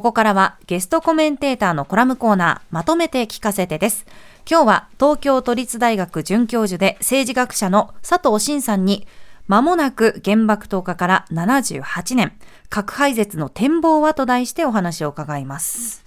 ここからはゲストコメンテーターのコラムコーナー、まとめて聞かせてです。今日は東京都立大学准教授で政治学者の佐藤真さんに、まもなく原爆投下から78年、核廃絶の展望はと題してお話を伺います。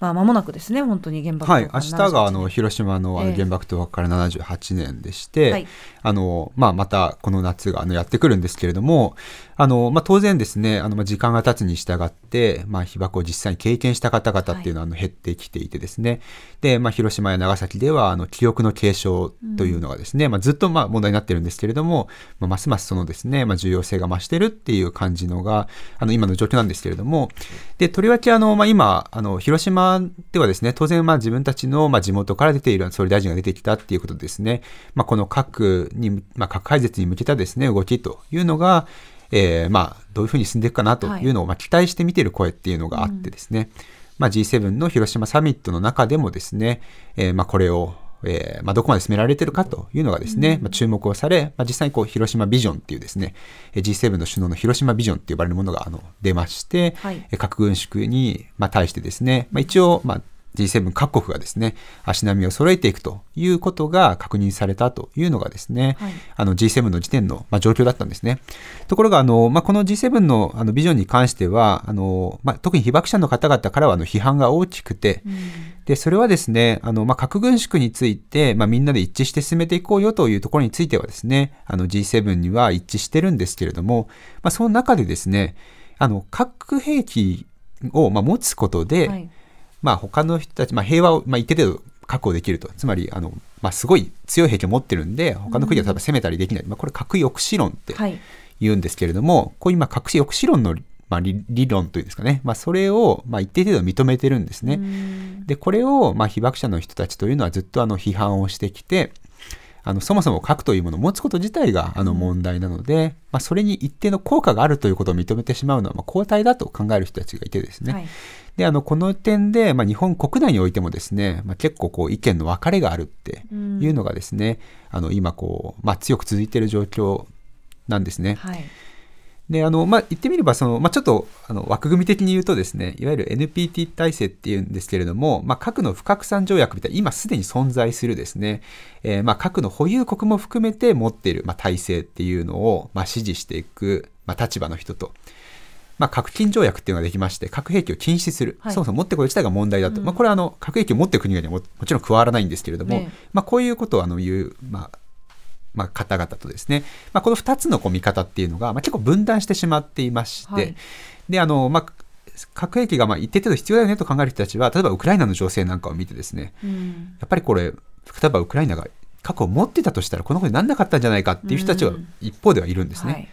まあ、間もなくですね、本当に原爆はい、明日があの広島のあの原爆投下から78年でして、えーはい、あのまあ、またこの夏があのやってくるんですけれども、あのまあ、当然ですね、あのまあ時間が経つに従って、まあ、被爆を実際に経験した方々っていうのはあの減ってきていてですね、はい、でまあ、広島や長崎ではあの記憶の継承というのがですね、うん、まあ、ずっとまあ問題になってるんですけれども、まあ、ますますそのですね、まあ、重要性が増してるっていう感じのがあの今の状況なんですけれども、でとりわけあの、まあ、今あの、広島ではですね、当然まあ自分たちのまあ地元から出ている総理大臣が出てきたっていうことですね、まあ、この核に、まあ、核廃絶に向けたですね、動きというのが、えー、まあ、どういうふうに進んでいくかなとい。うのを、まあ、期待して見ている声っていうのがあってですね、まあ、G7 の広島サミットの中でもですね、えー、まあ、これを、えーまあ、どこまで進められているかというのがですね、まあ、注目をされ、まあ、実際にこう広島ビジョンっていうですね G7 の首脳の広島ビジョンって呼ばれるものがあの出まして、はい、核軍縮に、まあ、対してですね、まあ、一応、まあ、G7 各国がですね、足並みを揃えていくということが確認されたというのがですね、はい、あの G7 の時点の、まあ、状況だったんですね。ところが、あの、まあ、この G7 のあのビジョンに関しては、あの、まあ、特に被爆者の方々からはあの批判が大きくて、うん、で、それはですね、あの、まあ、核軍縮について、まあ、みんなで一致して進めていこうよというところについてはですね、あの G7 には一致してるんですけれども、まあ、その中でですね、あの、核兵器を、まあ、持つことで、はいまあ、他の人たち、まあ、平和を、まあ、一定程度確保できると。つまり、あの、まあ、すごい強い兵器を持ってるんで、他の国は例えば攻めたりできない。うん、まあ、これ核抑止論って言うんですけれども、はい、こういう今、核抑止論のまあ、理論というんですかね、まあ、それを、まあ、一定程度認めてるんですね。で、これを、まあ、被爆者の人たちというのはずっとあの批判をしてきて、あのそもそも核というものを持つこと自体があの問題なので、まあ、それに一定の効果があるということを認めてしまうのは、まあ、後退だと考える人たちがいてですね、はい、であのこの点で、まあ、日本国内においてもですね、まあ、結構こう意見の分かれがあるっていうのがですね、うん、あの今こう、まあ、強く続いている状況なんですね。はいで、あの、まあ、言ってみれば、その、まあ、ちょっと、あの、枠組み的に言うとですね、いわゆる NPT 体制っていうんですけれども、まあ、核の不拡散条約みたいな、今すでに存在するですね、えー、まあ、核の保有国も含めて持っている、まあ、体制っていうのを、まあ、支持していく、まあ、立場の人と、まあ、核禁条約っていうのができまして、核兵器を禁止する、はい、そもそも持ってこる自体が問題だと、うん、まあ、これはあの核兵器を持っている国々にはももちろん加わらないんですけれども、ね、まあ、こういうことをあの言う、まあ、まあ、方々とですね、まあ、この2つのこう見方っていうのが、まあ、結構分断してしまっていまして、はい、であの、まあ、核兵器がまあ一定程度必要だよねと考える人たちは例えばウクライナの情勢なんかを見てですね、うん、やっぱりこれ例えばウクライナが核を持ってたとしたらこのことになんなかったんじゃないかっていう人たちは一方ではいるんですね。うんはい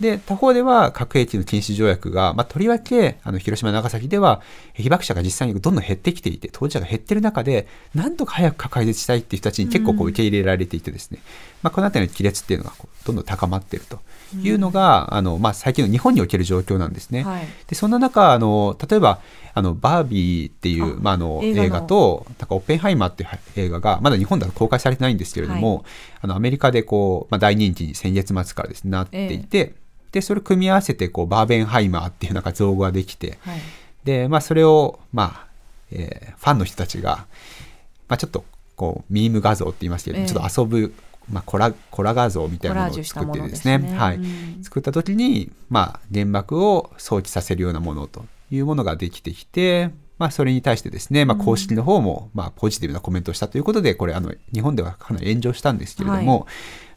で、他方では核兵器の禁止条約が、まあ、とりわけ、あの、広島、長崎では、被爆者が実際にどんどん減ってきていて、当事者が減ってる中で、なんとか早く核廃絶したいっていう人たちに結構こう受け入れられていてですね、うん、まあ、このあたりの亀裂っていうのがどんどん高まっているというのが、うん、あの、まあ、最近の日本における状況なんですね。はい、で、そんな中、あの、例えば、あの、バービーっていう、まあ、あの、映画と、なんか、オッペンハイマーっていう映画が、まだ日本では公開されてないんですけれども、はい、あの、アメリカでこう、まあ、大人気に先月末からですね、なっていて、えーで、それを組み合わせて、こう、バーベンハイマーっていうなんか造語ができて、はい、で、まあ、それを、まあ、えー、ファンの人たちが、まあ、ちょっと、こう、ミーム画像って言いますけど、え。ー、ちょっと遊ぶ、まあ、コラコラ画像みたいなものを作ってですね、はい、うん、作った時に、まあ、原爆を想起させるようなものというものができてきて、まあ、それに対してですね、まあ、公式の方も、まあ、ポジティブなコメントをしたということで、これ、あの、日本ではかなり炎上したんですけれども、はい。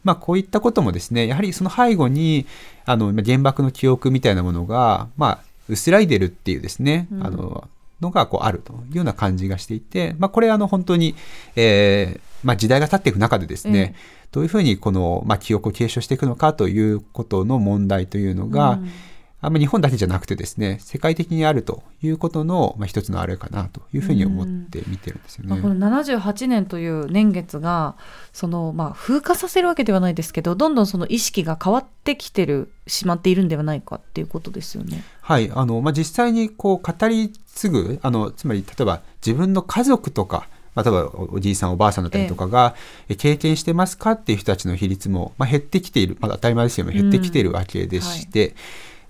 まあ、こういったこともですね、やはりその背後に、あの、原爆の記憶みたいなものが、まあ、薄らいでるっていうですね、うん、あの、のがこうあるというような感じがしていて、まあ、これあの本当に、えーまあ、時代が経っていく中でですね、うん、どういうふうにこの、まあ、記憶を継承していくのかということの問題というのが、うんあんま日本だけじゃなくてですね、世界的にあるということの、まあ、一つのあれかなというふうに思って見てるんですよね。まあ、この78年という年月が、その、まあ、風化させるわけではないですけど、どんどんその意識が変わってきてる、しまっているんではないかっていうことですよね。はい。あの、まあ、実際にこう、語り継ぐ、あの、つまり、例えば自分の家族とか、例えばおじいさんおばあさんだったりとかが経験してますかっていう人たちの比率も、まあ、減ってきている、まだ当たり前ですけども減ってきているわけでして、うんはい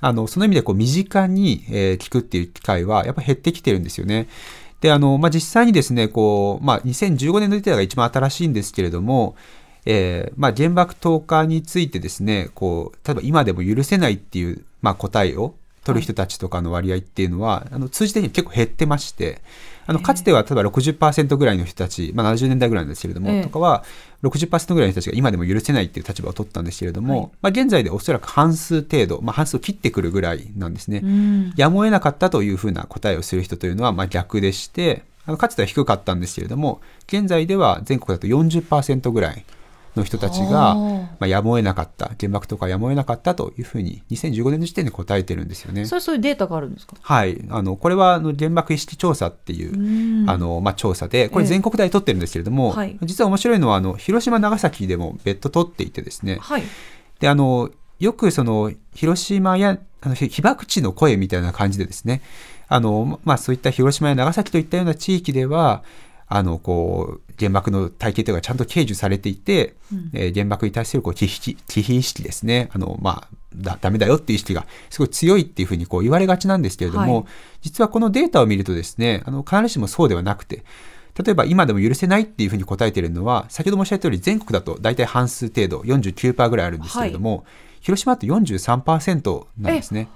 あの、その意味でこう身近に、聞くっていう機会はやっぱ減ってきてるんですよね。で、あの、まあ、実際にですね、こう、まあ、2015年のデータが一番新しいんですけれども、えー、まあ、原爆投下についてですね、こう、例えば今でも許せないっていう、まあ、答えを取る人たちとかの割合っていうのは、あの、通じて結構減ってまして、あの、かつては例えば60%ぐらいの人たち、まあ、70年代ぐらいなんですけれども、えー、とかは、60%ぐらいの人たちが今でも許せないっていう立場を取ったんですけれども、はい、まあ、現在でおそらく半数程度、まあ、半数を切ってくるぐらいなんですね。やむを得なかったというふうな答えをする人というのは、まあ、逆でして、あのかつては低かったんですけれども、現在では全国だと40%ぐらいの人たちが、まあ、やむを得なかった、原爆とかやむを得なかったというふうに、2015年の時点で答えてるんですよね。それそういうデータがあるんですか？はい。あの、これはあの原爆意識調査っていう、うあの、まあ、調査で、これ全国大取ってるんですけれども、えーはい、実は面白いのは、あの、広島、長崎でも別途取っていてですね、はい、で、あの、よくその、広島や、あの被爆地の声みたいな感じでですね、あの、まあ、そういった広島や長崎といったような地域では、あの、こう、原爆の体系というのがちゃんと掲示されていて、うん、えー、原爆に対するこう忌避意識ですね、あの、まあ、だ、ダメだよっていう意識がすごい強いっていうふうにこう言われがちなんですけれども、はい、実はこのデータを見るとですね、あの、必ずしもそうではなくて、例えば今でも許せないっていうふうに答えているのは、先ほど申し上げた通り全国だと大体半数程度、49%ぐらいあるんですけれども、はい、広島って43%なんですね。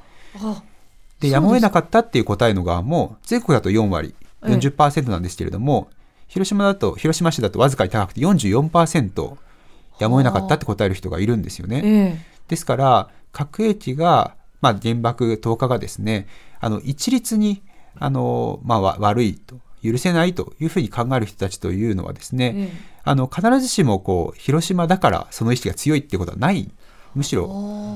で、やむを得なかったっていう答えの側も、全国だと4割、40%なんですけれども、広島だと、広島市だとわずかに高くて44%やむを得なかったって答える人がいるんですよね。ですから、核兵器が、まあ、原爆投下がですね、あの、一律に、あの、まあ、悪いと、許せないというふうに考える人たちというのはですね、あの、必ずしもこう、広島だからその意識が強いっていうことはないむしろ、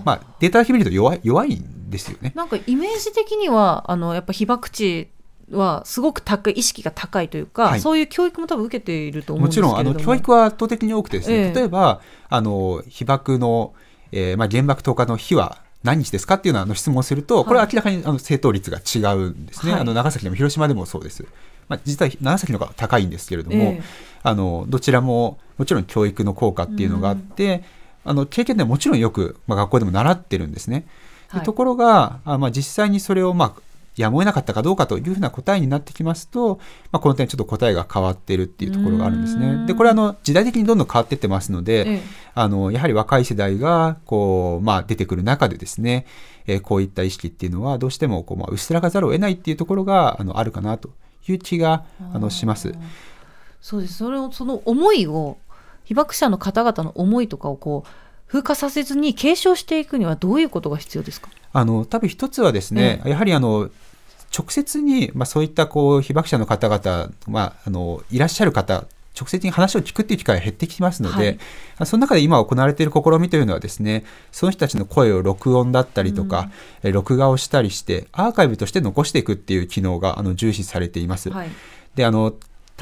まあ、データだけ見ると弱い弱いんですよね。なんかイメージ的にはあのやっぱ被爆地はすごく高い意識が高いというか、はい、そういう教育も多分受けていると思うんですけも。ちろんあの教育は圧倒的に多くてですね、え。ー、例えばあの被爆の、えーまあ、原爆投下の日は何日ですかっていうのあの質問をすると、これは明らかにあの正答率が違うんですね、はい、あの長崎でも広島でもそうです。まあ、実は長崎の方が高いんですけれども、えー、あのどちらももちろん教育の効果っていうのがあって、うん、あの経験ではもちろんよく、まあ、学校でも習ってるんですね。はい、ところがあ、まあ、実際にそれを、まあ、やむを得なかったかどうかというふうな答えになってきますと、まあ、この点ちょっと答えが変わっているっていうところがあるんですね。でこれはあの時代的にどんどん変わっていってますので、ええ、あのやはり若い世代がこう、まあ、出てくる中でですね、えー、こういった意識っていうのはどうしてもこう、まあ、薄らがざるを得ないっていうところがあのあるかなという気があのします。そうです。それをその思いを被爆者の方々の思いとかをこう風化させずに継承していくにはどういうことが必要ですか？あの多分一つはですね、やはりあの直接に、まあ、そういったこう被爆者の方々、まあ、あのいらっしゃる方直接に話を聞くっていう機会が減ってきますので、はい、その中で今行われている試みというのはですねその人たちの声を録音だったりとか、うん、録画をしたりしてアーカイブとして残していくっていう機能があの重視されています。はい、であの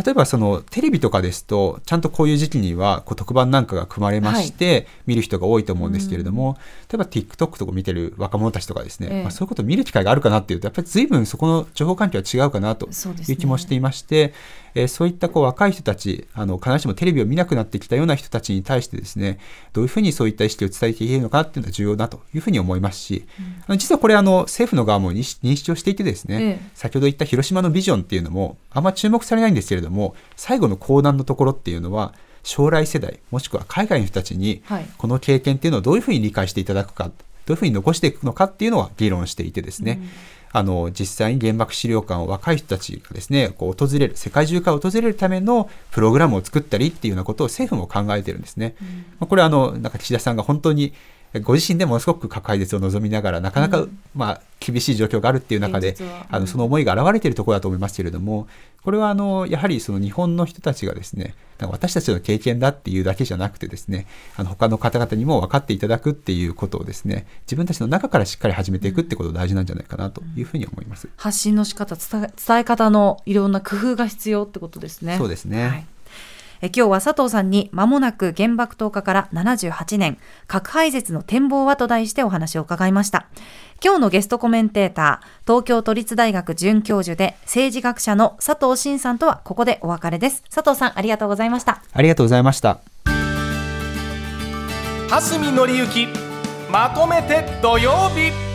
例えばそのテレビとかですとちゃんとこういう時期にはこう特番なんかが組まれまして、見る人が多いと思うんですけれども、例えば TikTok とか見てる若者たちとかですね、ええ、まあ、そういうことを見る機会があるかなっていうとやっぱり随分そこの情報環境は違うかなという気もしていまして、えー、そういったこう若い人たちあの必ずしもテレビを見なくなってきたような人たちに対してですねどういうふうにそういった意識を伝えていけるのかっていうのは重要だというふうに思いますし、うん、実はこれあの政府の側も認識をしていてですね、ええ、先ほど言った広島のビジョンっていうのもあんま注目されないんですけれども最後の講談のところっていうのは将来世代もしくは海外の人たちにこの経験っていうのをどういうふうに理解していただくか、どういうふうに残していくのかっていうのは議論していてですね、うんあの、実際に原爆資料館を若い人たちがですね、こう訪れる、世界中から訪れるためのプログラムを作ったりっていうようなことを政府も考えてるんですね。うん、これはあの、なんか岸田さんが本当にご自身でものすごく核廃絶を望みながら、なかなか、うん、まあ、厳しい状況があるっていう中で、うん、あのその思いが表れているところだと思いますけれども、これはあのやはりその日本の人たちがですね、私たちの経験だっていうだけじゃなくてですね、あの他の方々にも分かっていただくっていうことをですね、自分たちの中からしっかり始めていくってことが大事なんじゃないかなというふうに思います。発信の仕方伝え方のいろんな工夫が必要ってことですね。そうですね。はいえ今日は佐藤さんに間もなく原爆投下から78年、核廃絶の展望はと題してお話を伺いました。今日のゲストコメンテーター、東京都立大学准教授で政治学者の佐藤真さんとはここでお別れです。佐藤さん、ありがとうございました。ありがとうございました。蓮見紀之、まとめて土曜日。